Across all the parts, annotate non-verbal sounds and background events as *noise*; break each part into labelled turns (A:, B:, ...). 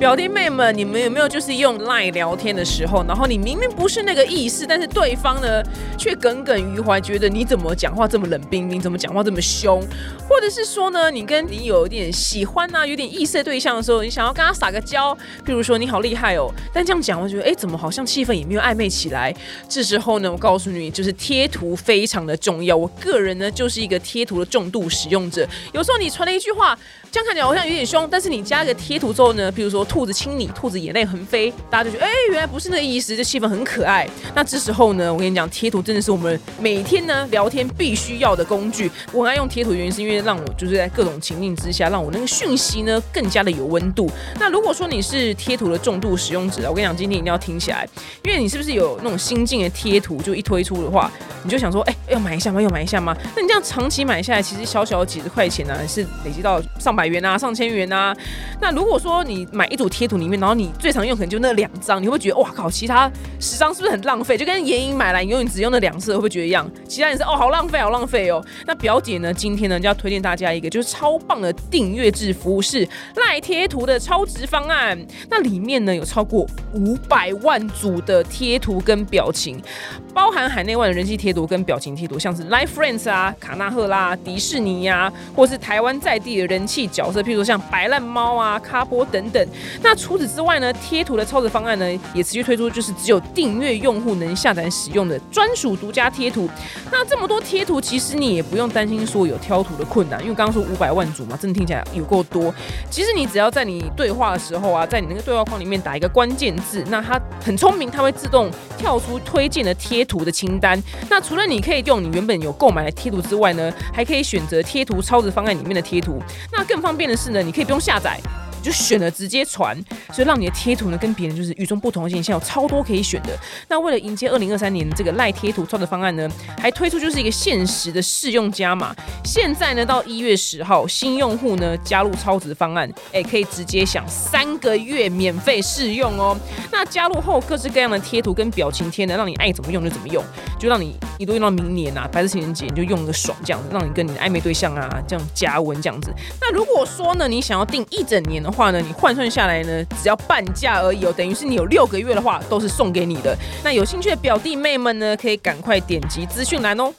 A: 表弟妹们，你们有没有就是用赖聊天的时候，然后你明明不是那个意思，但是对方呢却耿耿于怀，觉得你怎么讲话这么冷冰冰，怎么讲话这么凶，或者是说呢，你跟你有点喜欢啊，有点意思的对象的时候，你想要跟他撒个娇，譬如说你好厉害哦，但这样讲我觉得哎，怎么好像气氛也没有暧昧起来？这时候呢，我告诉你，就是贴图非常的重要。我个人呢就是一个贴图的重度使用者，有时候你传了一句话。这样看起来好像有点凶，但是你加个贴图之后呢，比如说兔子亲你，兔子眼泪横飞，大家就觉得哎，原来不是那个意思，这气氛很可爱。那这时候呢，我跟你讲，贴图真的是我们每天呢聊天必须要的工具。我很爱用贴图，原因是因为让我就是在各种情境之下，让我那个讯息呢更加的有温度。那如果说你是贴图的重度使用者，我跟你讲，今天一定要听起来，因为你是不是有那种新进的贴图，就一推出的话，你就想说，哎，要买一下吗？要买一下吗？那你这样长期买下来，其实小小几十块钱呢，是累积到上百。元啊，上千元啊。那如果说你买一组贴图里面，然后你最常用可能就那两张，你会觉得哇靠，其他十张是不是很浪费？就跟眼影买来，你永远只用那两次，会不会觉得一样？其他人是哦，好浪费，好浪费哦。那表姐呢，今天呢就要推荐大家一个就是超棒的订阅制服务，是赖贴图的超值方案。那里面呢有超过五百万组的贴图跟表情，包含海内外的人气贴图跟表情贴图，像是 Life Friends 啊、卡纳赫拉、迪士尼呀，或是台湾在地的人气。角色，譬如说像白烂猫啊、卡波等等。那除此之外呢，贴图的超值方案呢，也持续推出，就是只有订阅用户能下载使用的专属独家贴图。那这么多贴图，其实你也不用担心说有挑图的困难，因为刚刚说五百万组嘛，真的听起来有够多。其实你只要在你对话的时候啊，在你那个对话框里面打一个关键字，那它很聪明，它会自动跳出推荐的贴图的清单。那除了你可以用你原本有购买的贴图之外呢，还可以选择贴图超值方案里面的贴图。那更方便的是呢，你可以不用下载。就选了直接传，所以让你的贴图呢跟别人就是与众不同的现象，有超多可以选的。那为了迎接二零二三年这个赖贴图超的方案呢，还推出就是一个限时的试用加码。现在呢到一月十号，新用户呢加入超值方案，哎，可以直接享三个月免费试用哦。那加入后，各式各样的贴图跟表情贴呢，让你爱怎么用就怎么用，就让你你都用到明年啊，白色情人节你就用个爽这样子，让你跟你的暧昧对象啊这样加温这样子。那如果说呢，你想要订一整年的话呢，你换算下来呢，只要半价而已哦，等于是你有六个月的话都是送给你的。那有兴趣的表弟妹们呢，可以赶快点击资讯栏哦。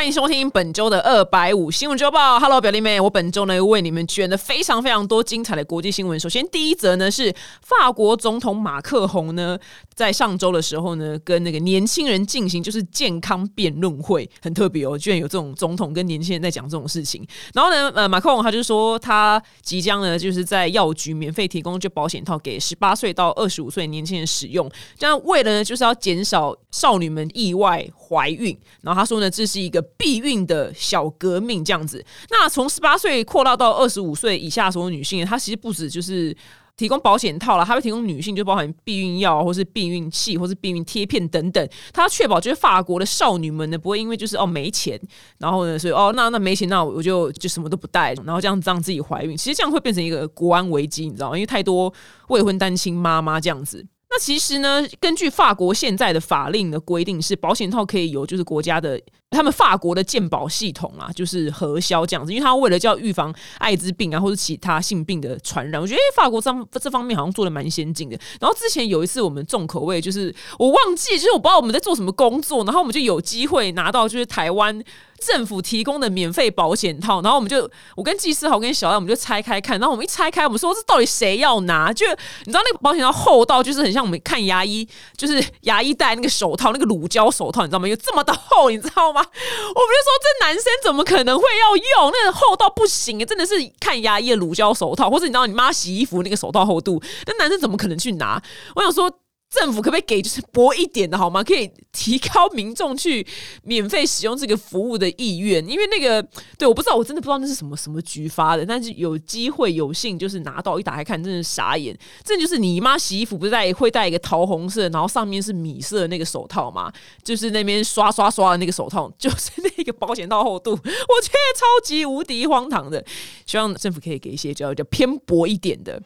A: 欢迎收听本周的二百五新闻周报。Hello，表弟妹，我本周呢为你们选了非常非常多精彩的国际新闻。首先，第一则呢是法国总统马克宏呢在上周的时候呢跟那个年轻人进行就是健康辩论会，很特别哦，居然有这种总统跟年轻人在讲这种事情。然后呢，呃，马克宏他就说他即将呢就是在药局免费提供就保险套给十八岁到二十五岁年轻人使用，这样为了呢就是要减少少女们意外怀孕。然后他说呢这是一个。避孕的小革命这样子，那从十八岁扩大到二十五岁以下所有女性，她其实不止就是提供保险套了，它会提供女性就包含避孕药，或是避孕器，或是避孕贴片等等。它确保就是法国的少女们呢，不会因为就是哦没钱，然后呢，所以哦那那没钱，那我就就什么都不带，然后这样让自己怀孕。其实这样会变成一个国安危机，你知道吗？因为太多未婚单亲妈妈这样子。那其实呢，根据法国现在的法令的规定，是保险套可以由就是国家的他们法国的健保系统啊，就是核销这样子，因为他为了叫预防艾滋病啊或者其他性病的传染，我觉得法国这这方面好像做的蛮先进的。然后之前有一次我们重口味，就是我忘记，就是我不知道我们在做什么工作，然后我们就有机会拿到就是台湾。政府提供的免费保险套，然后我们就我跟技师好跟小艾，我们就拆开看，然后我们一拆开，我们说这到底谁要拿？就你知道那个保险套厚到就是很像我们看牙医，就是牙医戴那个手套，那个乳胶手套，你知道吗？有这么的厚，你知道吗？*laughs* 我们就说这男生怎么可能会要用？那厚到不行，真的是看牙医的乳胶手套，或者你知道你妈洗衣服那个手套厚度，那男生怎么可能去拿？我想说。政府可不可以给就是薄一点的好吗？可以提高民众去免费使用这个服务的意愿，因为那个对我不知道，我真的不知道那是什么什么局发的，但是有机会有幸就是拿到一打开看，真的傻眼。这就是你妈洗衣服不是戴会戴一个桃红色，然后上面是米色的那个手套吗？就是那边刷刷刷的那个手套，就是那个保险套厚度，我觉得超级无敌荒唐的。希望政府可以给一些叫叫偏薄一点的。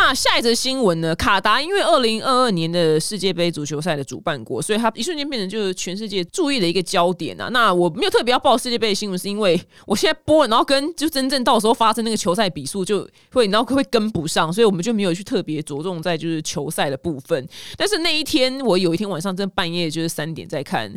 A: 那下一则新闻呢？卡达因为二零二二年的世界杯足球赛的主办国，所以它一瞬间变成就是全世界注意的一个焦点啊。那我没有特别要报世界杯的新闻，是因为我现在播，然后跟就真正到时候发生那个球赛比数就会，然后会跟不上，所以我们就没有去特别着重在就是球赛的部分。但是那一天，我有一天晚上真半夜就是三点在看。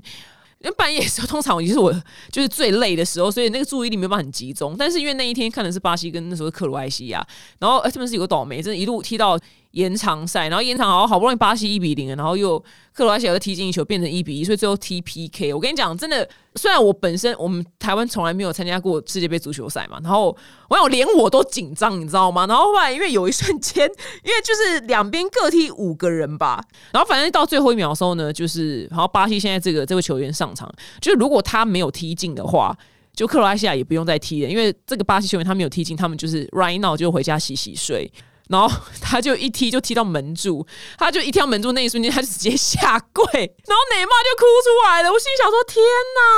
A: 因为半夜的时候，通常就是我就是最累的时候，所以那个注意力没有办法很集中。但是因为那一天看的是巴西跟那时候克罗埃西亚，然后哎，他们是有个倒霉，真的一路踢到。延长赛，然后延长好好不容易巴西一比零，然后又克罗埃西亚又踢进一球，变成一比一，所以最后踢 PK。我跟你讲，真的，虽然我本身我们台湾从来没有参加过世界杯足球赛嘛，然后我想连我都紧张，你知道吗？然后后来因为有一瞬间，因为就是两边各踢五个人吧，然后反正到最后一秒的时候呢，就是然后巴西现在这个这位球员上场，就是如果他没有踢进的话，就克罗埃西亚也不用再踢了，因为这个巴西球员他没有踢进，他们就是 right now 就回家洗洗睡。然后他就一踢就踢到门柱，他就一踢到门柱那一瞬间，他就直接下跪，然后内马就哭出来了。我心里想说：天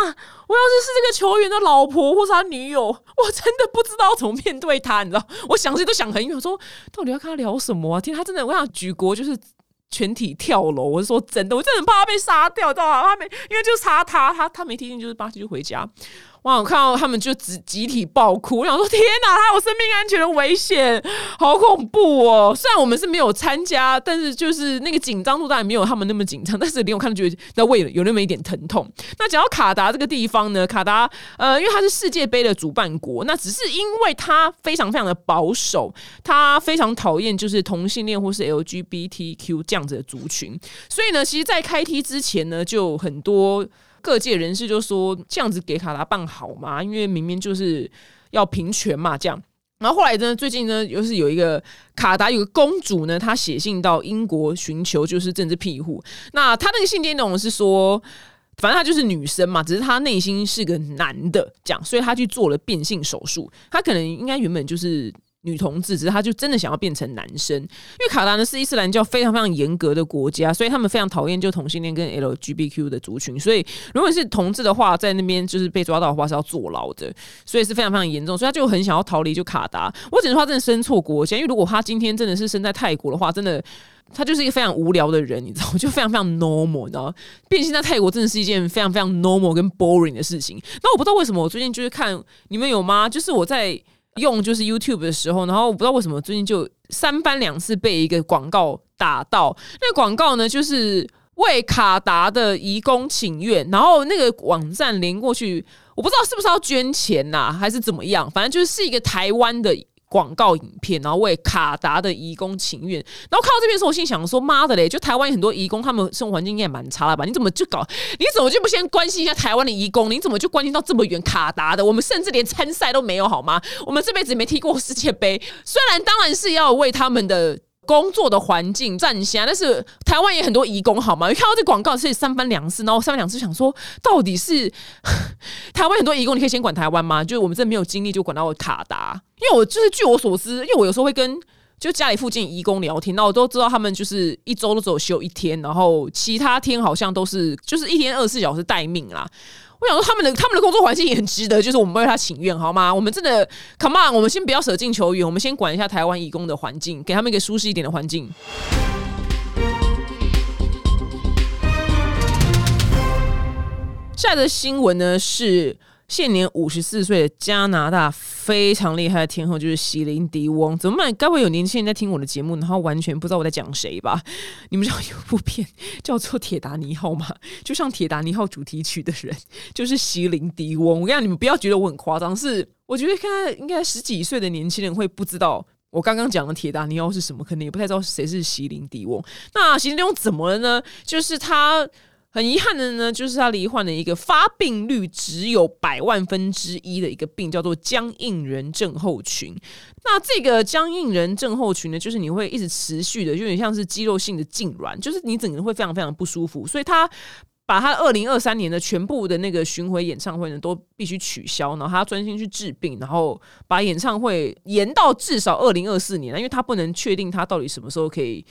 A: 哪！我要是是这个球员的老婆或是他女友，我真的不知道怎么面对他。你知道，我想这都想很远，说到底要跟他聊什么？天，他真的，我想举国就是全体跳楼。我是说真的，我真的很怕他被杀掉，知道吗？他没，因为就差他，他他没踢进，就是巴西就回家。哇！我看到他们就集集体爆哭，我想说天哪，他有生命安全的危险，好恐怖哦！虽然我们是没有参加，但是就是那个紧张度当然没有他们那么紧张，但是连我看都觉得那胃有那么一点疼痛。那讲到卡达这个地方呢，卡达呃，因为它是世界杯的主办国，那只是因为它非常非常的保守，它非常讨厌就是同性恋或是 LGBTQ 这样子的族群，所以呢，其实，在开踢之前呢，就很多。各界人士就说这样子给卡达办好吗？因为明明就是要平权嘛，这样。然后后来呢，最近呢，又是有一个卡达有个公主呢，她写信到英国寻求就是政治庇护。那她那个信件内容是说，反正她就是女生嘛，只是她内心是个男的，这样，所以她去做了变性手术。她可能应该原本就是。女同志，只是她就真的想要变成男生，因为卡达呢是伊斯兰教非常非常严格的国家，所以他们非常讨厌就同性恋跟 LGBTQ 的族群，所以如果是同志的话，在那边就是被抓到的话是要坐牢的，所以是非常非常严重，所以他就很想要逃离就卡达。我只能说他真的生错国家，因为如果他今天真的是生在泰国的话，真的他就是一个非常无聊的人，你知道？*laughs* 就非常非常 normal，你知道变性在泰国真的是一件非常非常 normal 跟 boring 的事情。那我不知道为什么我最近就是看你们有吗？就是我在。用就是 YouTube 的时候，然后我不知道为什么最近就三番两次被一个广告打到。那广告呢，就是为卡达的移工请愿，然后那个网站连过去，我不知道是不是要捐钱呐，还是怎么样，反正就是一个台湾的。广告影片，然后为卡达的移工情愿，然后看到这边时候，我心想说：“妈的嘞！就台湾很多移工，他们生活环境应该蛮差了吧？你怎么就搞？你怎么就不先关心一下台湾的移工？你怎么就关心到这么远卡达的？我们甚至连参赛都没有好吗？我们这辈子没踢过世界杯，虽然当然是要为他们的。”工作的环境占先，但是台湾也很多移工，好吗？看到这广告是三番两次，然后三番两次想说，到底是台湾很多移工，你可以先管台湾吗？就是我们这没有精力就管到卡达，因为我就是据我所知，因为我有时候会跟就家里附近移工聊天，那我都知道他们就是一周都只有休一天，然后其他天好像都是就是一天二十四小时待命啦。我想说，他们的他们的工作环境也很值得，就是我们为他请愿，好吗？我们真的，Come on，我们先不要舍近求远，我们先管一下台湾义工的环境，给他们一个舒适一点的环境。下一则新闻呢是。现年五十四岁的加拿大非常厉害的天后就是席琳迪翁，怎么办？该会有年轻人在听我的节目，然后完全不知道我在讲谁吧？你们知道有部片叫做《铁达尼号》吗？*laughs* 就像《铁达尼号》主题曲的人就是席琳迪翁。我跟你讲，你们不要觉得我很夸张，是我觉得现在应该十几岁的年轻人会不知道我刚刚讲的《铁达尼号》是什么，可能也不太知道谁是席琳迪翁。那席琳迪翁怎么了呢？就是他。很遗憾的呢，就是他罹患了一个发病率只有百万分之一的一个病，叫做僵硬人症候群。那这个僵硬人症候群呢，就是你会一直持续的，就有点像是肌肉性的痉挛，就是你整个人会非常非常不舒服。所以他把他二零二三年的全部的那个巡回演唱会呢，都必须取消，然后他专心去治病，然后把演唱会延到至少二零二四年，因为他不能确定他到底什么时候可以。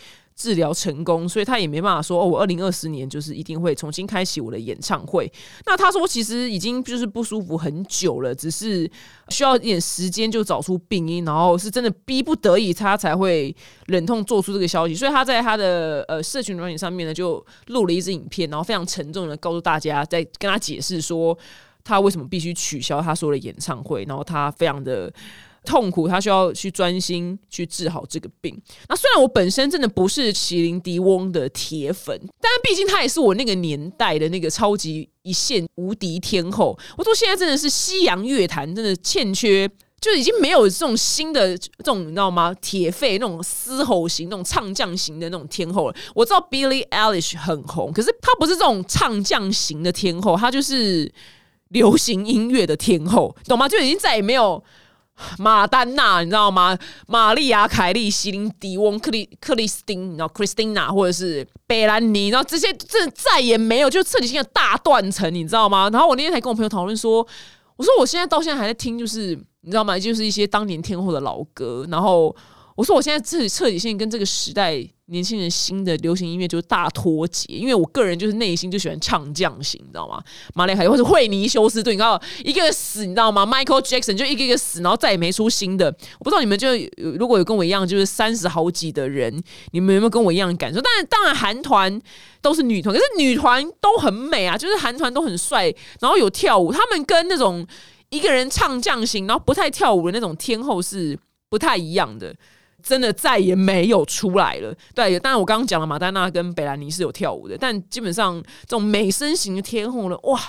A: 治疗成功，所以他也没办法说哦，我二零二四年就是一定会重新开启我的演唱会。那他说其实已经就是不舒服很久了，只是需要一点时间就找出病因，然后是真的逼不得已他才会忍痛做出这个消息。所以他在他的呃社群软体上面呢，就录了一支影片，然后非常沉重的告诉大家，在跟他解释说他为什么必须取消他说的演唱会，然后他非常的。痛苦，他需要去专心去治好这个病。那虽然我本身真的不是麒麟迪翁的铁粉，但毕竟他也是我那个年代的那个超级一线无敌天后。我说现在真的是西洋乐坛真的欠缺，就已经没有这种新的这种你知道吗？铁肺那种嘶吼型、那种唱将型的那种天后了。我知道 Billie Eilish 很红，可是他不是这种唱将型的天后，他就是流行音乐的天后，懂吗？就已经再也没有。马丹娜，你知道吗？玛丽亚·凯莉、席琳·迪翁、克里克里斯汀，然后 Christina 或者是贝兰妮，然后这些这再也没有，就彻底性的大断层，你知道吗？然后我那天才跟我朋友讨论说，我说我现在到现在还在听，就是你知道吗？就是一些当年天后的老歌，然后。我说我现在彻彻底性跟这个时代年轻人新的流行音乐就是大脱节，因为我个人就是内心就喜欢唱将型，你知道吗？马里海或者惠尼休斯顿，你知道一个死，你知道吗？Michael Jackson 就一个一个死，然后再也没出新的。我不知道你们就如果有跟我一样就是三十好几的人，你们有没有跟我一样的感受？当然，当然韩团都是女团，可是女团都很美啊，就是韩团都很帅，然后有跳舞，他们跟那种一个人唱将型，然后不太跳舞的那种天后是不太一样的。真的再也没有出来了。对，当然我刚刚讲了，马丹娜跟贝兰妮是有跳舞的，但基本上这种美声型的天后呢，哇，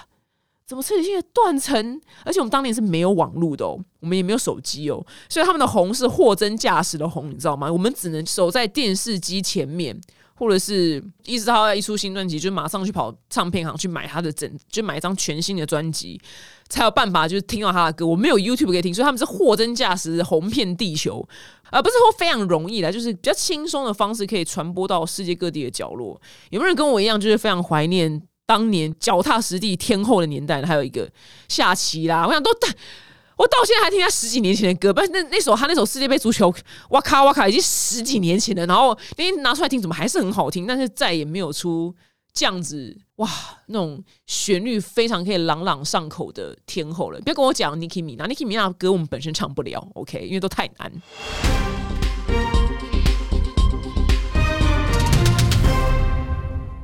A: 怎么彻底性的断层？而且我们当年是没有网络的哦，我们也没有手机哦，所以他们的红是货真价实的红，你知道吗？我们只能守在电视机前面，或者是一直到一出新专辑，就马上去跑唱片行去买他的整，就买一张全新的专辑。才有办法就是听到他的歌，我没有 YouTube 可以听，所以他们是货真价实红遍地球，而不是说非常容易的，就是比较轻松的方式可以传播到世界各地的角落。有没有人跟我一样，就是非常怀念当年脚踏实地天后的年代？还有一个下棋啦，我想都但，*laughs* 我到现在还听他十几年前的歌，不是那那首他那首世界杯足球，哇卡哇卡，已经十几年前了。然后那天拿出来听，怎么还是很好听？但是再也没有出。这样子哇，那种旋律非常可以朗朗上口的天后了。不要跟我讲 Nicki Minaj，Nicki Minaj 歌我们本身唱不了，OK，因为都太难。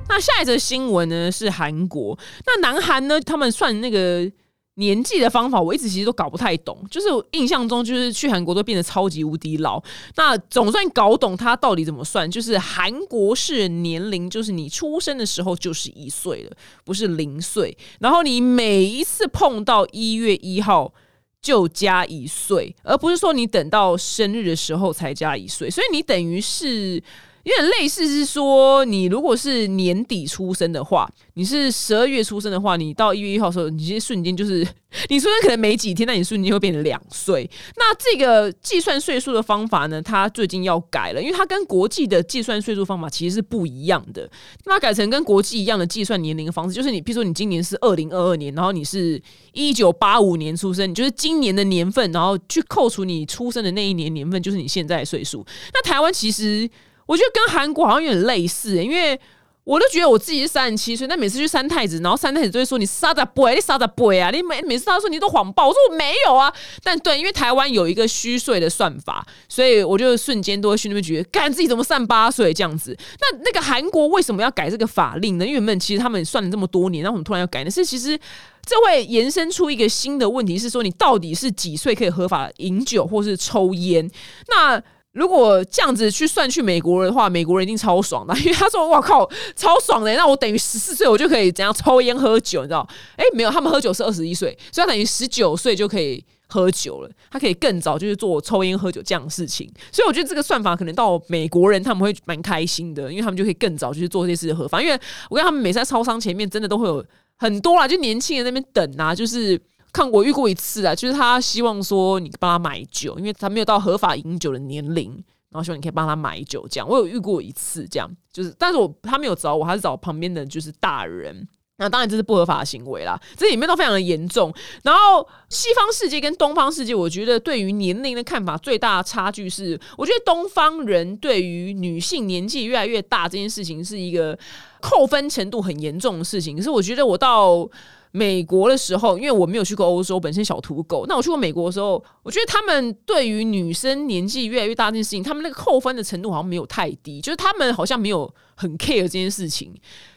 A: 那下一则新闻呢是韩国，那南韩呢，他们算那个。年纪的方法，我一直其实都搞不太懂。就是印象中，就是去韩国都变得超级无敌老。那总算搞懂它到底怎么算，就是韩国是年龄，就是你出生的时候就是一岁了，不是零岁。然后你每一次碰到一月一号就加一岁，而不是说你等到生日的时候才加一岁。所以你等于是。有点类似是说，你如果是年底出生的话，你是十二月出生的话，你到一月一号的时候，你其实瞬间就是你出生可能没几天，那你瞬间会变成两岁。那这个计算岁数的方法呢，它最近要改了，因为它跟国际的计算岁数方法其实是不一样的。那改成跟国际一样的计算年龄的方式，就是你，比如说你今年是二零二二年，然后你是一九八五年出生，你就是今年的年份，然后去扣除你出生的那一年年份，就是你现在的岁数。那台湾其实。我觉得跟韩国好像有点类似，因为我都觉得我自己是三十七岁，但每次去三太子，然后三太子就会说你杀的 boy，你杀的 boy 啊，你每每次他说你都谎报，我说我没有啊。但对，因为台湾有一个虚岁的算法，所以我就瞬间都会去那边觉得，干自己怎么三八岁这样子。那那个韩国为什么要改这个法令呢？因为们其实他们算了这么多年，然后我们突然要改呢？是其实这会延伸出一个新的问题，是说你到底是几岁可以合法饮酒或是抽烟？那如果这样子去算去美国人的话，美国人一定超爽的，*laughs* 因为他说：“哇靠，超爽的！那我等于十四岁我就可以怎样抽烟喝酒，你知道？哎，没有，他们喝酒是二十一岁，所以他等于十九岁就可以喝酒了，他可以更早就是做抽烟喝酒这样的事情。所以我觉得这个算法可能到美国人他们会蛮开心的，因为他们就可以更早就是做这些事情合法。因为我跟他们每次在超商前面真的都会有很多啦，就年轻人那边等啊，就是看我遇过一次啊，就是他希望说你帮他买酒，因为他没有到合法饮酒的年龄，然后希望你可以帮他买酒这样。我有遇过一次这样，就是但是我他没有找我，他是找旁边的就是大人。那当然这是不合法的行为啦，这里面都非常的严重。然后西方世界跟东方世界，我觉得对于年龄的看法最大的差距是，我觉得东方人对于女性年纪越来越大这件事情是一个扣分程度很严重的事情。可是我觉得我到美国的时候，因为我没有去过欧洲，本身小土狗。那我去过美国的时候，我觉得他们对于女生年纪越来越大这件事情，他们那个扣分的程度好像没有太低，就是他们好像没有很 care 这件事情。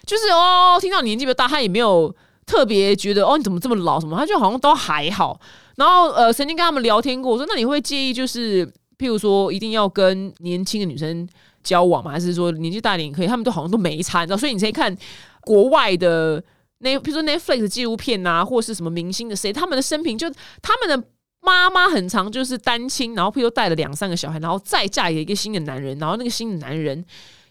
A: 就是哦，听到年纪比较大，他也没有特别觉得哦，你怎么这么老什么，他就好像都还好。然后呃，曾经跟他们聊天过，我说那你会介意就是，譬如说一定要跟年轻的女生交往吗？还是说年纪大点可以？他们都好像都没差，你知道？所以你先看国外的。那比如说 Netflix 纪录片啊，或是什么明星的谁，他们的生平就他们的妈妈很长就是单亲，然后譬如带了两三个小孩，然后再嫁给一个新的男人，然后那个新的男人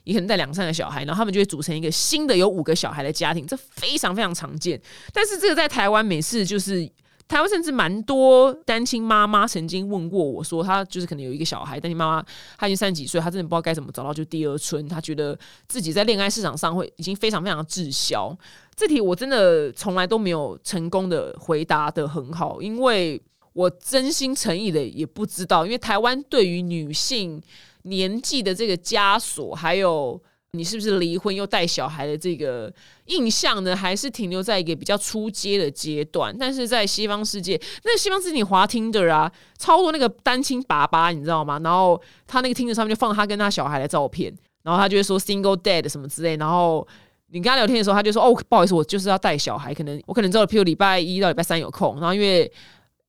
A: 也可能带两三个小孩，然后他们就会组成一个新的有五个小孩的家庭，这非常非常常见。但是这个在台湾每次就是。台湾甚至蛮多单亲妈妈曾经问过我说，她就是可能有一个小孩，单亲妈妈她已经三十几岁，她真的不知道该怎么找到就第二春，她觉得自己在恋爱市场上会已经非常非常滞销。这题我真的从来都没有成功的回答的很好，因为我真心诚意的也不知道，因为台湾对于女性年纪的这个枷锁还有。你是不是离婚又带小孩的这个印象呢？还是停留在一个比较初阶的阶段？但是在西方世界，那西方世界你滑听的啊，超多那个单亲爸爸，你知道吗？然后他那个听着上面就放他跟他小孩的照片，然后他就会说 single dad 什么之类。然后你跟他聊天的时候，他就说哦，不好意思，我就是要带小孩，可能我可能只有譬如礼拜一到礼拜三有空，然后因为。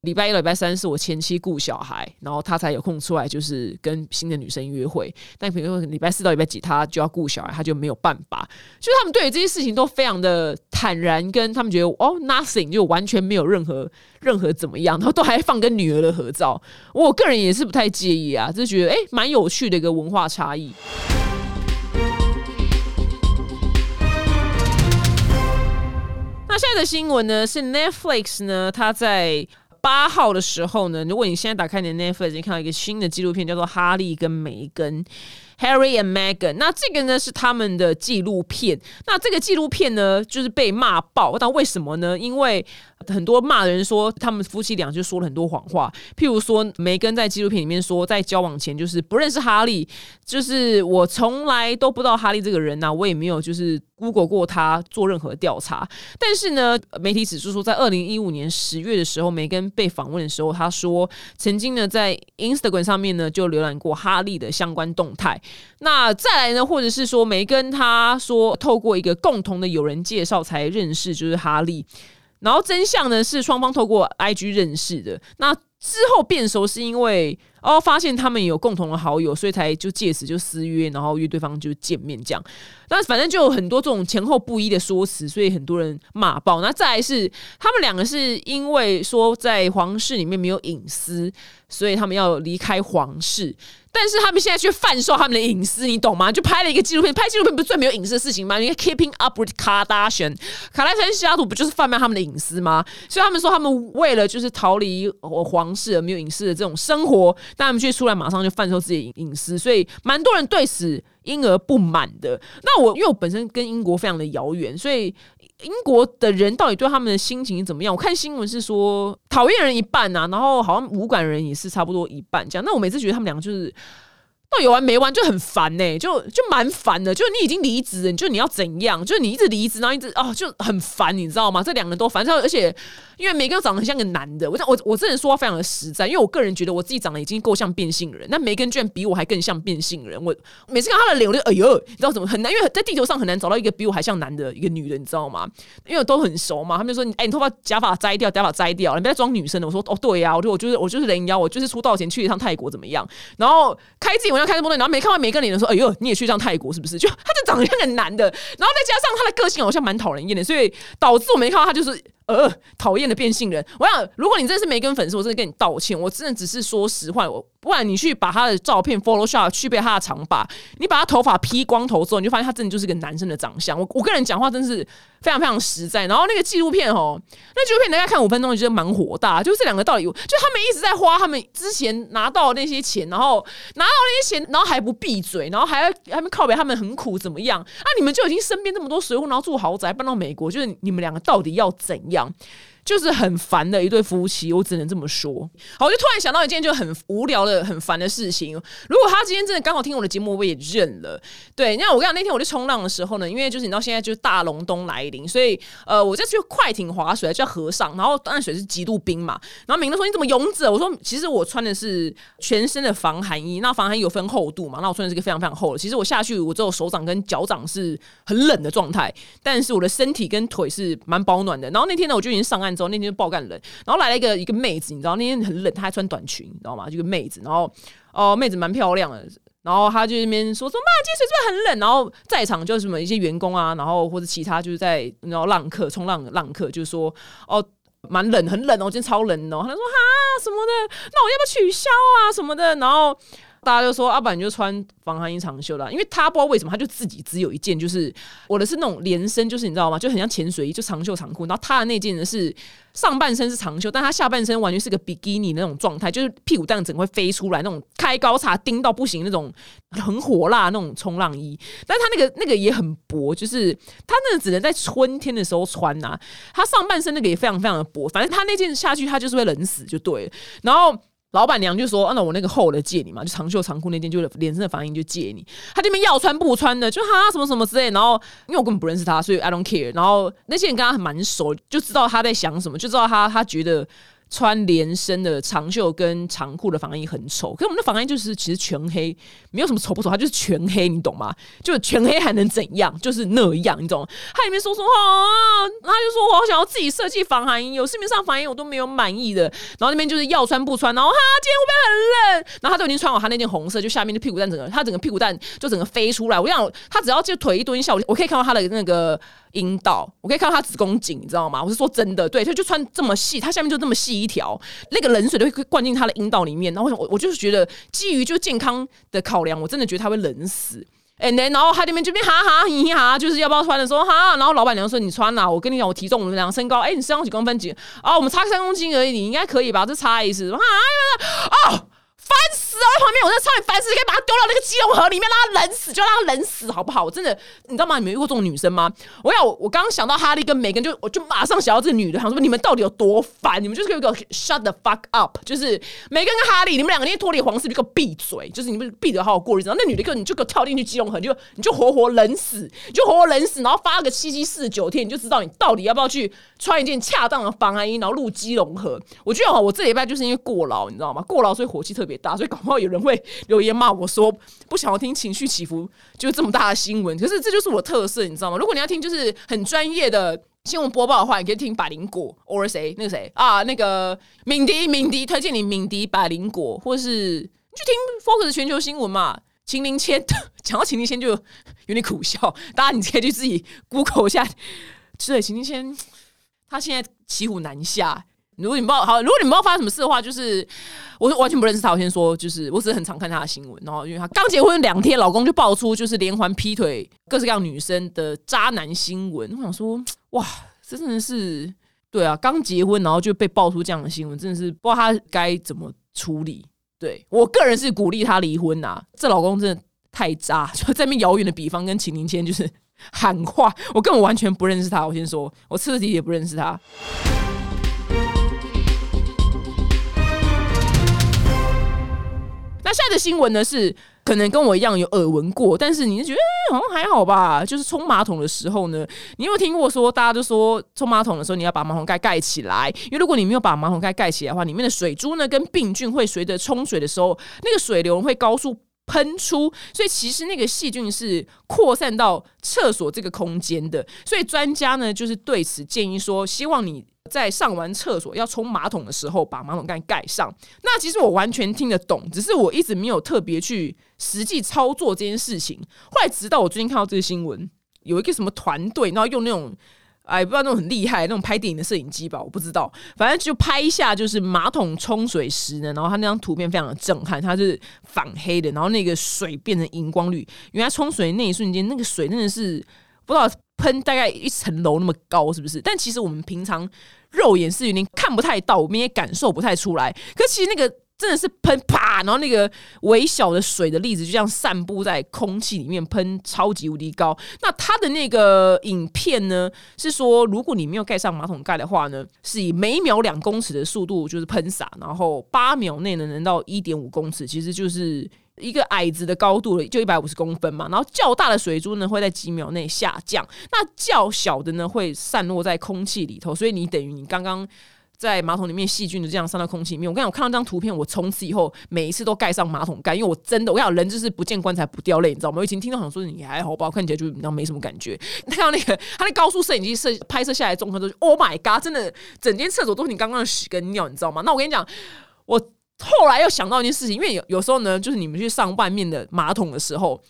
A: 礼拜一、礼拜三是我前妻顾小孩，然后他才有空出来，就是跟新的女生约会。但比如说礼拜四到礼拜几，他就要顾小孩，他就没有办法。就是他们对于这些事情都非常的坦然，跟他们觉得哦，nothing 就完全没有任何任何怎么样，然后都还放跟女儿的合照。我个人也是不太介意啊，就是觉得哎，蛮有趣的一个文化差异。那现在的新闻呢，是 Netflix 呢，它在。八号的时候呢，如果你现在打开你的 Netflix，你看到一个新的纪录片，叫做《哈利跟梅根》（Harry and Meghan）。那这个呢是他们的纪录片。那这个纪录片呢，就是被骂爆。但为什么呢？因为很多骂人说他们夫妻俩就说了很多谎话，譬如说梅根在纪录片里面说，在交往前就是不认识哈利，就是我从来都不知道哈利这个人呐，我也没有就是 Google 过他做任何调查。但是呢，媒体指出说，在二零一五年十月的时候，梅根被访问的时候，他说曾经呢在 Instagram 上面呢就浏览过哈利的相关动态。那再来呢，或者是说梅根他说透过一个共同的友人介绍才认识，就是哈利。然后真相呢是双方透过 IG 认识的，那之后变熟是因为哦发现他们有共同的好友，所以才就借此就私约，然后约对方就见面这样。那反正就有很多这种前后不一的说辞，所以很多人骂爆。那再来是他们两个是因为说在皇室里面没有隐私，所以他们要离开皇室。但是他们现在却贩售他们的隐私，你懂吗？就拍了一个纪录片，拍纪录片不是最没有隐私的事情吗？你看 Keeping Up with Kardashian，卡莱珊西雅图不就是贩卖他们的隐私吗？所以他们说他们为了就是逃离皇室而没有隐私的这种生活，但他们却出来马上就贩售自己隐私，所以蛮多人对此因而不满的。那我因为我本身跟英国非常的遥远，所以。英国的人到底对他们的心情怎么样？我看新闻是说讨厌人一半啊，然后好像无感人也是差不多一半这样。那我每次觉得他们两个就是。到有完没完就很烦呢，就就蛮烦的。就你已经离职了，你，就你要怎样？就你一直离职，然后一直哦，就很烦，你知道吗？这两个人都烦。而且因为每个人长得像个男的，我我我这人说话非常的实在，因为我个人觉得我自己长得已经够像变性人，那梅根居然比我还更像变性人。我每次看他的脸，我就哎呦，你知道怎么很难？因为在地球上很难找到一个比我还像男的一个女人，你知道吗？因为都很熟嘛。他们就说你：“哎，你头发假发摘掉，假发摘掉，你不要装女生的。”我说：“哦，对呀，我就我就是我就是人妖，我就是出道前去一趟泰国怎么样？然后开自己玩笑开这么多，然后没看完。”每个人都说：“哎呦，你也去一趟泰国是不是？”就他就长得像个男的，然后再加上他的个性好像蛮讨人厌的，所以导致我没看到他就是呃讨厌的变性人。我想，如果你真是没跟粉丝，我真的跟你道歉，我真的只是说实话。我不然你去把他的照片 Photoshop 去被他的长发，你把他头发披光头之后，你就发现他真的就是个男生的长相。我我跟人讲话真是非常非常实在。然后那个纪录片哦，那纪录片大家看五分钟，你觉得蛮火大。就这两个道理，就他们一直在花他们之前拿到那些钱，然后拿到那些钱，然后还不闭嘴，然后还要还没靠北，他们很苦怎么样？啊，你们就已经身边这么多水户，然后住豪宅，搬到美国，就是你们两个到底要怎样？就是很烦的一对夫妻，我只能这么说。好，我就突然想到一件就很无聊的、很烦的事情。如果他今天真的刚好听我的节目，我也认了。对，那我跟你讲，那天我去冲浪的时候呢，因为就是你知道现在就是大隆冬来临，所以呃，我在去快艇划水，叫河上，然后淡水是极度冰嘛。然后明哥说你怎么勇者？我说其实我穿的是全身的防寒衣，那防寒衣有分厚度嘛，那我穿的是个非常非常厚的。其实我下去，我只有手掌跟脚掌是很冷的状态，但是我的身体跟腿是蛮保暖的。然后那天呢，我就已经上岸之后，那天就爆干冷，然后来了一个一个妹子，你知道那天很冷，她还穿短裙，你知道吗？这个妹子，然后哦，妹子蛮漂亮的，然后她就那边说说妈，今天水是不是很冷？然后在场就是什么一些员工啊，然后或者其他就是在然后浪客冲浪浪客，就说哦，蛮冷，很冷哦，今天超冷哦。他说哈什么的，那我要不要取消啊什么的？然后。大家就说阿板就穿防寒衣长袖啦，因为他不知道为什么他就自己只有一件，就是我的是那种连身，就是你知道吗？就很像潜水衣，就长袖长裤。然后他的那件呢是上半身是长袖，但他下半身完全是个比基尼那种状态，就是屁股蛋整个会飞出来那种开高叉钉到不行那种很火辣那种冲浪衣。但他那个那个也很薄，就是他那个只能在春天的时候穿呐。他上半身那个也非常非常的薄，反正他那件下去他就是会冷死就对了。然后。老板娘就说：“啊，那我那个厚的借你嘛，就长袖长裤那件，就连身的防衣就借你。他这边要穿不穿的，就哈什么什么之类。然后因为我根本不认识他，所以 I don't care。然后那些人跟他很蛮熟，就知道他在想什么，就知道他他觉得。”穿连身的长袖跟长裤的防寒衣很丑，可是我们的防寒衣就是其实全黑，没有什么丑不丑，它就是全黑，你懂吗？就全黑还能怎样？就是那样，你懂？它里面说说话，他就说我想要自己设计防寒衣，有市面上防寒衣我都没有满意的，然后那边就是要穿不穿，然后哈今天会不会很冷？然后他都已经穿好他那件红色，就下面的屁股蛋整个，他整个屁股蛋就整个飞出来。我想他只要就腿一蹲下，我我可以看到他的那个。阴道，我可以看到她子宫颈，你知道吗？我是说真的，对，她就穿这么细，她下面就这么细一条，那个冷水都会灌进她的阴道里面。然后我我就是觉得，基于就健康的考量，我真的觉得她会冷死。哎，然后他那边这边哈哈嘻哈，就是要不要穿的时候哈，然后老板娘说你穿啦，我跟你讲，我体重我们俩身高，哎，你身高几公分几？啊，我们差三公斤而已，你应该可以吧？这差一次，啊哦！烦死！在旁边，我在超级烦死，可以把它丢到那个鸡笼盒里面，让它冷死，就让它冷死，好不好？我真的，你知道吗？你们遇过这种女生吗？我要，我刚刚想到哈利跟梅根，就我就马上想到这个女的，想说你们到底有多烦？你们就是给我 *laughs* shut the fuck up，就是梅根跟哈利，你们两个那天脱离皇室，就给我闭嘴，就是你们闭得好好过日子。那女的，就你就给我跳进去鸡笼盒，就你就活活冷死，你就活活冷死，然后发个七七四十九天，你就知道你到底要不要去穿一件恰当的防寒衣，然后入鸡笼盒。我觉得哈，我这礼拜就是因为过劳，你知道吗？过劳所以火气特别大，所以搞不好有。人会留言骂我说不想要听情绪起伏就这么大的新闻，可是这就是我特色，你知道吗？如果你要听就是很专业的新闻播报的话，你可以听百灵果，或者谁那个谁啊，那个敏迪，敏迪推荐你敏迪百灵果，或是你去听 Focus 全球新闻嘛。秦林谦 *laughs* 讲到秦林谦就有点苦笑，大家你可以去自己 Google 一下，对，秦林谦他现在骑虎难下。如果你不知道好，如果你不知道发生什么事的话，就是我完全不认识他。我先说，就是我只是很常看他的新闻。然后，因为他刚结婚两天，老公就爆出就是连环劈腿各式各样女生的渣男新闻。我想说，哇，这真的是对啊，刚结婚然后就被爆出这样的新闻，真的是不知道他该怎么处理。对我个人是鼓励他离婚呐，这老公真的太渣，就在那遥远的比方跟秦明谦就是喊话，我根本完全不认识他。我先说，我彻底也不认识他。现在的新闻呢是可能跟我一样有耳闻过，但是你是觉得好像还好吧？就是冲马桶的时候呢，你有听过说大家都说冲马桶的时候你要把马桶盖盖起来，因为如果你没有把马桶盖盖起来的话，里面的水珠呢跟病菌会随着冲水的时候，那个水流会高速喷出，所以其实那个细菌是扩散到厕所这个空间的。所以专家呢，就是对此建议说，希望你在上完厕所要冲马桶的时候，把马桶盖盖上。那其实我完全听得懂，只是我一直没有特别去实际操作这件事情。后来直到我最近看到这个新闻，有一个什么团队，然后用那种。哎，不知道那种很厉害那种拍电影的摄影机吧？我不知道，反正就拍一下，就是马桶冲水时呢，然后他那张图片非常的震撼，它是反黑的，然后那个水变成荧光绿，原来冲水那一瞬间，那个水真的是不知道喷大概一层楼那么高，是不是？但其实我们平常肉眼是有点看不太到，我们也感受不太出来，可其实那个。真的是喷啪，然后那个微小的水的粒子就这样散布在空气里面，喷超级无敌高。那它的那个影片呢，是说如果你没有盖上马桶盖的话呢，是以每秒两公尺的速度就是喷洒，然后八秒内呢能到一点五公尺，其实就是一个矮子的高度了，就一百五十公分嘛。然后较大的水珠呢会在几秒内下降，那较小的呢会散落在空气里头，所以你等于你刚刚。在马桶里面细菌的这样散到空气里面，我跟你讲，我看到这张图片，我从此以后每一次都盖上马桶盖，因为我真的，我讲人就是不见棺材不掉泪，你知道吗？我以前听到好像说你还好吧，看起来就然后没什么感觉。你 *laughs* 看到那个他那高速摄影机摄拍摄下来，综合都是 Oh my God，真的整间厕所都是你刚刚的屎跟尿，你知道吗？那我跟你讲，我后来又想到一件事情，因为有有时候呢，就是你们去上外面的马桶的时候，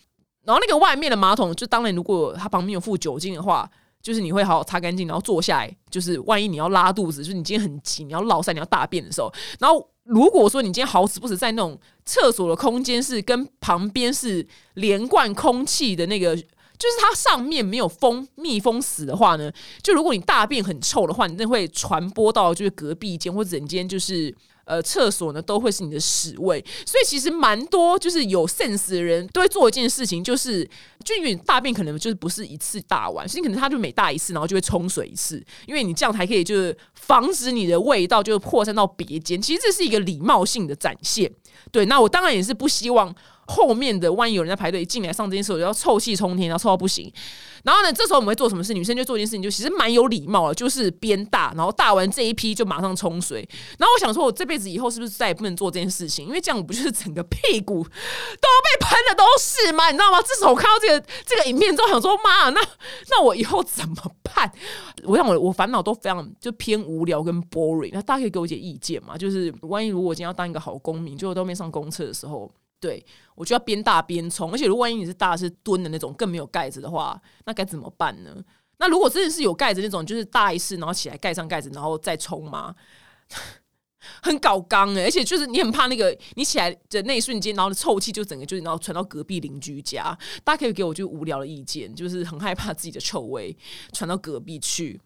A: 然后那个外面的马桶，就当然如果它旁边有附酒精的话。就是你会好好擦干净，然后坐下来。就是万一你要拉肚子，就是你今天很急，你要落塞，你要大便的时候，然后如果说你今天好死不死在那种厕所的空间是跟旁边是连贯空气的那个，就是它上面没有封密封死的话呢，就如果你大便很臭的话，你那会传播到就是隔壁间或者整间就是。呃，厕所呢都会是你的屎味，所以其实蛮多就是有 sense 的人都会做一件事情，就是就因为大便可能就是不是一次大完，所以可能他就每大一次，然后就会冲水一次，因为你这样才可以就是防止你的味道就是扩散到别间。其实这是一个礼貌性的展现。对，那我当然也是不希望后面的万一有人在排队进来上这件事，我就要臭气冲天，然后臭到不行。然后呢，这时候我们会做什么事？女生就做一件事情，就其实蛮有礼貌的，就是边大，然后大完这一批就马上冲水。然后我想说，我这辈子以后是不是再也不能做这件事情？因为这样不就是整个屁股都被喷的都是吗？你知道吗？至少我看到这个这个影片之后，想说妈，那那我以后怎么办？我想我我烦恼都非常就偏无聊跟 boring。那大家可以给我一些意见嘛？就是万一如果我今天要当一个好公民，就都没上公厕的时候。对，我就要边大边冲，而且如果万一你是大是蹲的那种，更没有盖子的话，那该怎么办呢？那如果真的是有盖子那种，就是大一次，然后起来盖上盖子，然后再冲吗？*laughs* 很搞刚哎，而且就是你很怕那个你起来的那一瞬间，然后臭气就整个就是然后传到隔壁邻居家，大家可以给我就无聊的意见，就是很害怕自己的臭味传到隔壁去。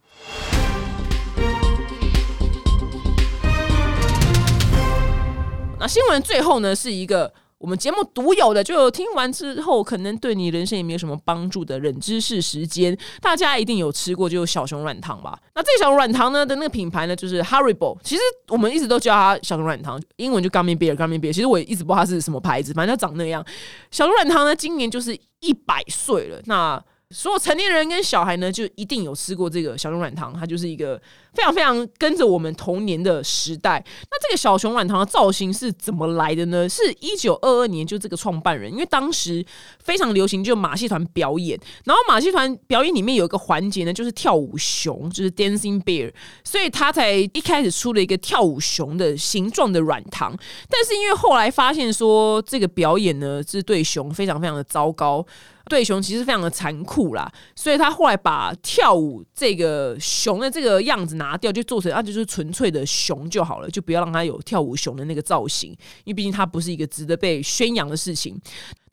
A: 那新闻最后呢，是一个。我们节目独有的，就听完之后可能对你人生也没有什么帮助的冷知识时间。大家一定有吃过，就是小熊软糖吧？那这小熊软糖呢的那个品牌呢，就是 Haribo。其实我们一直都叫它小熊软糖，英文就 Gummy Bear，Gummy Bear。其实我也一直不知道它是什么牌子，反正它长那样。小熊软糖呢，今年就是一百岁了。那所有成年人跟小孩呢，就一定有吃过这个小熊软糖，它就是一个非常非常跟着我们童年的时代。那这个小熊软糖的造型是怎么来的呢？是一九二二年就这个创办人，因为当时非常流行就马戏团表演，然后马戏团表演里面有一个环节呢，就是跳舞熊，就是 dancing bear，所以他才一开始出了一个跳舞熊的形状的软糖。但是因为后来发现说这个表演呢，是对熊非常非常的糟糕。对熊其实非常的残酷啦，所以他后来把跳舞这个熊的这个样子拿掉，就做成啊，就是纯粹的熊就好了，就不要让它有跳舞熊的那个造型，因为毕竟它不是一个值得被宣扬的事情。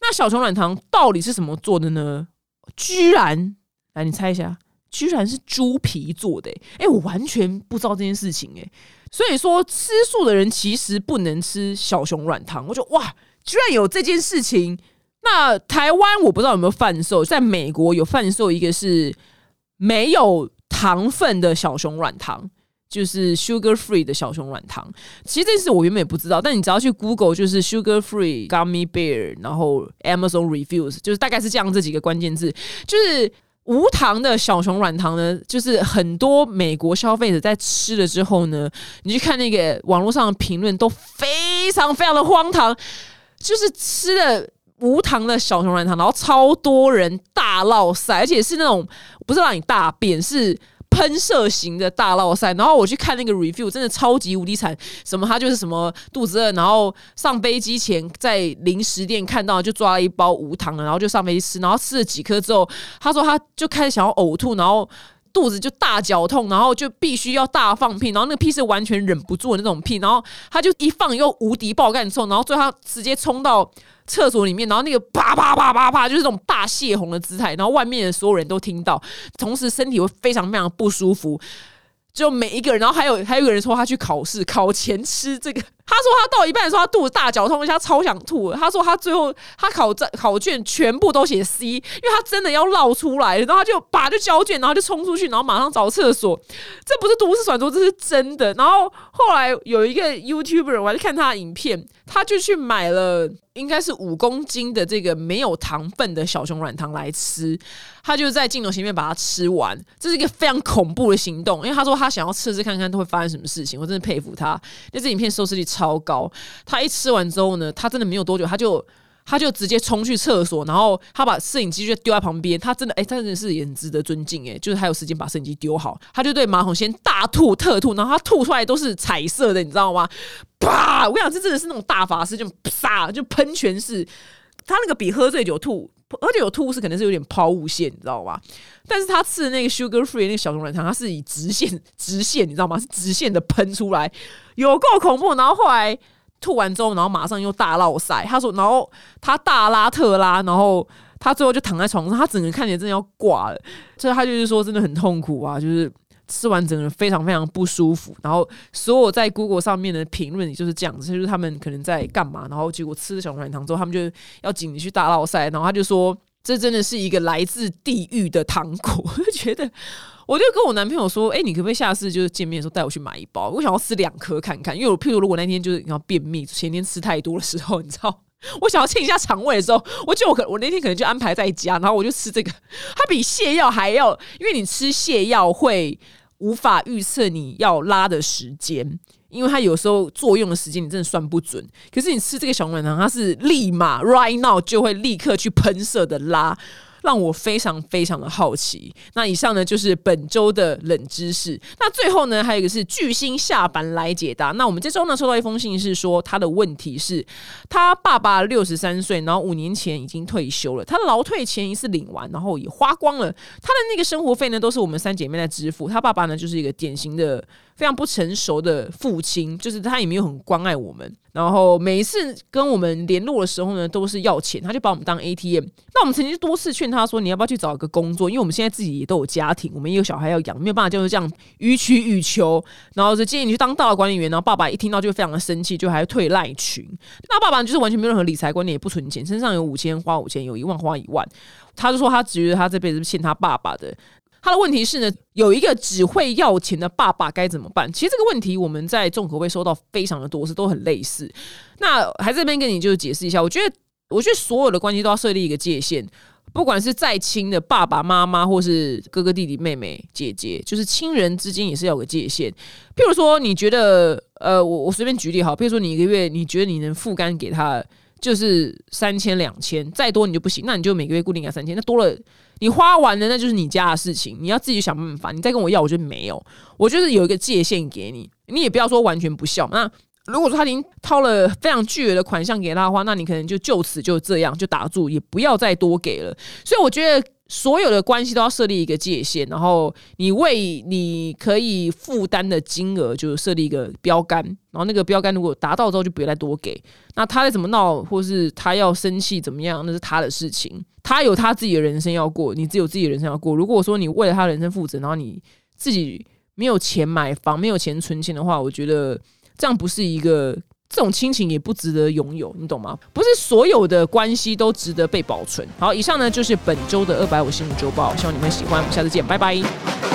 A: 那小熊软糖到底是什么做的呢？居然，来你猜一下，居然是猪皮做的！哎，我完全不知道这件事情哎。所以说，吃素的人其实不能吃小熊软糖。我就哇，居然有这件事情。那台湾我不知道有没有贩售，在美国有贩售一个是没有糖分的小熊软糖，就是 sugar free 的小熊软糖。其实这事我原本也不知道，但你只要去 Google 就是 sugar free gummy bear，然后 Amazon reviews，就是大概是这样这几个关键字，就是无糖的小熊软糖呢，就是很多美国消费者在吃了之后呢，你去看那个网络上的评论都非常非常的荒唐，就是吃的。无糖的小熊软糖，然后超多人大闹赛，而且是那种不是让你大便，是喷射型的大闹赛。然后我去看那个 review，真的超级无敌惨。什么他就是什么肚子饿，然后上飞机前在零食店看到就抓了一包无糖的，然后就上飞机吃，然后吃了几颗之后，他说他就开始想要呕吐，然后。肚子就大绞痛，然后就必须要大放屁，然后那个屁是完全忍不住的那种屁，然后他就一放又无敌爆干冲，然后最后他直接冲到厕所里面，然后那个啪啪啪啪啪，就是这种大泄洪的姿态，然后外面的所有人都听到，同时身体会非常非常不舒服。就每一个人，然后还有还有一个人说他去考试，考前吃这个。他说他到一半的时候，他肚子大绞痛，而且他超想吐。他说他最后他考在考卷全部都写 C，因为他真的要绕出来，然后他就把就交卷，然后就冲出去，然后马上找厕所。这不是都市传说，这是真的。然后后来有一个 YouTuber，我还是看他的影片，他就去买了应该是五公斤的这个没有糖分的小熊软糖来吃。他就在镜头前面把它吃完，这是一个非常恐怖的行动，因为他说他想要测试看看都会发生什么事情。我真的佩服他，那这影片收视率。超高！他一吃完之后呢，他真的没有多久，他就他就直接冲去厕所，然后他把摄影机就丢在旁边。他真的哎，真的是也很值得尊敬哎，就是还有时间把摄影机丢好。他就对马桶先大吐特吐，然后他吐出来都是彩色的，你知道吗？啪！我想这真的是那种大法师，就啪就喷泉式。*laughs* 他那个比喝醉酒吐，而且有吐是可能是有点抛物线，你知道吧？但是他吃的那个 sugar free 那个小熊软糖，它是以直线直线，你知道吗？是直线的喷出来，有够恐怖。然后后来吐完之后，然后马上又大落塞。他说，然后他大拉特拉，然后他最后就躺在床上，他整个看起来真的要挂了。所以他就是说，真的很痛苦啊，就是。吃完整个人非常非常不舒服，然后所有在 Google 上面的评论也就是这样子，就是他们可能在干嘛，然后结果吃了小软糖之后，他们就要紧你去大闹赛，然后他就说这真的是一个来自地狱的糖果，我就觉得，我就跟我男朋友说，哎，你可不可以下次就是见面的时候带我去买一包，我想要吃两颗看看，因为我譬如如果那天就是要便秘，前天吃太多的时候，你知道，我想要清一下肠胃的时候，我就我可我那天可能就安排在家，然后我就吃这个，它比泻药还要，因为你吃泻药会。无法预测你要拉的时间，因为它有时候作用的时间你真的算不准。可是你吃这个小软糖，它是立马 right now 就会立刻去喷射的拉。让我非常非常的好奇。那以上呢就是本周的冷知识。那最后呢，还有一个是巨星下凡来解答。那我们这周呢收到一封信，是说他的问题是，他爸爸六十三岁，然后五年前已经退休了，他劳退钱一次领完，然后也花光了，他的那个生活费呢都是我们三姐妹在支付。他爸爸呢就是一个典型的。非常不成熟的父亲，就是他也没有很关爱我们。然后每一次跟我们联络的时候呢，都是要钱，他就把我们当 ATM。那我们曾经多次劝他说：“你要不要去找一个工作？因为我们现在自己也都有家庭，我们也有小孩要养，没有办法就是这样予取予求。”然后就建议你去当大的管理员。然后爸爸一听到就非常的生气，就还退赖群。那爸爸就是完全没有任何理财观念，也不存钱，身上有五千花五千，有一万花一万。他就说他觉得他这辈子是欠他爸爸的。他的问题是呢，有一个只会要钱的爸爸该怎么办？其实这个问题我们在众口会收到非常的多，是都很类似。那还这边跟你就是解释一下，我觉得，我觉得所有的关系都要设立一个界限，不管是再亲的爸爸妈妈，或是哥哥弟弟妹妹姐姐，就是亲人之间也是要有个界限。譬如说，你觉得，呃，我我随便举例好，譬如说你一个月你觉得你能负担给他就是三千两千，再多你就不行，那你就每个月固定给他三千，那多了。你花完了，那就是你家的事情，你要自己想办法。你再跟我要，我觉得没有，我就是有一个界限给你，你也不要说完全不孝。那如果说他已经掏了非常巨额的款项给他的话，那你可能就就此就这样就打住，也不要再多给了。所以我觉得。所有的关系都要设立一个界限，然后你为你可以负担的金额就设立一个标杆，然后那个标杆如果达到之后就不要再多给。那他再怎么闹，或是他要生气怎么样，那是他的事情。他有他自己的人生要过，你只有自己的人生要过。如果说你为了他人生负责，然后你自己没有钱买房、没有钱存钱的话，我觉得这样不是一个。这种亲情也不值得拥有，你懂吗？不是所有的关系都值得被保存。好，以上呢就是本周的二百五新闻周报，希望你们喜欢，我们下次见，拜拜。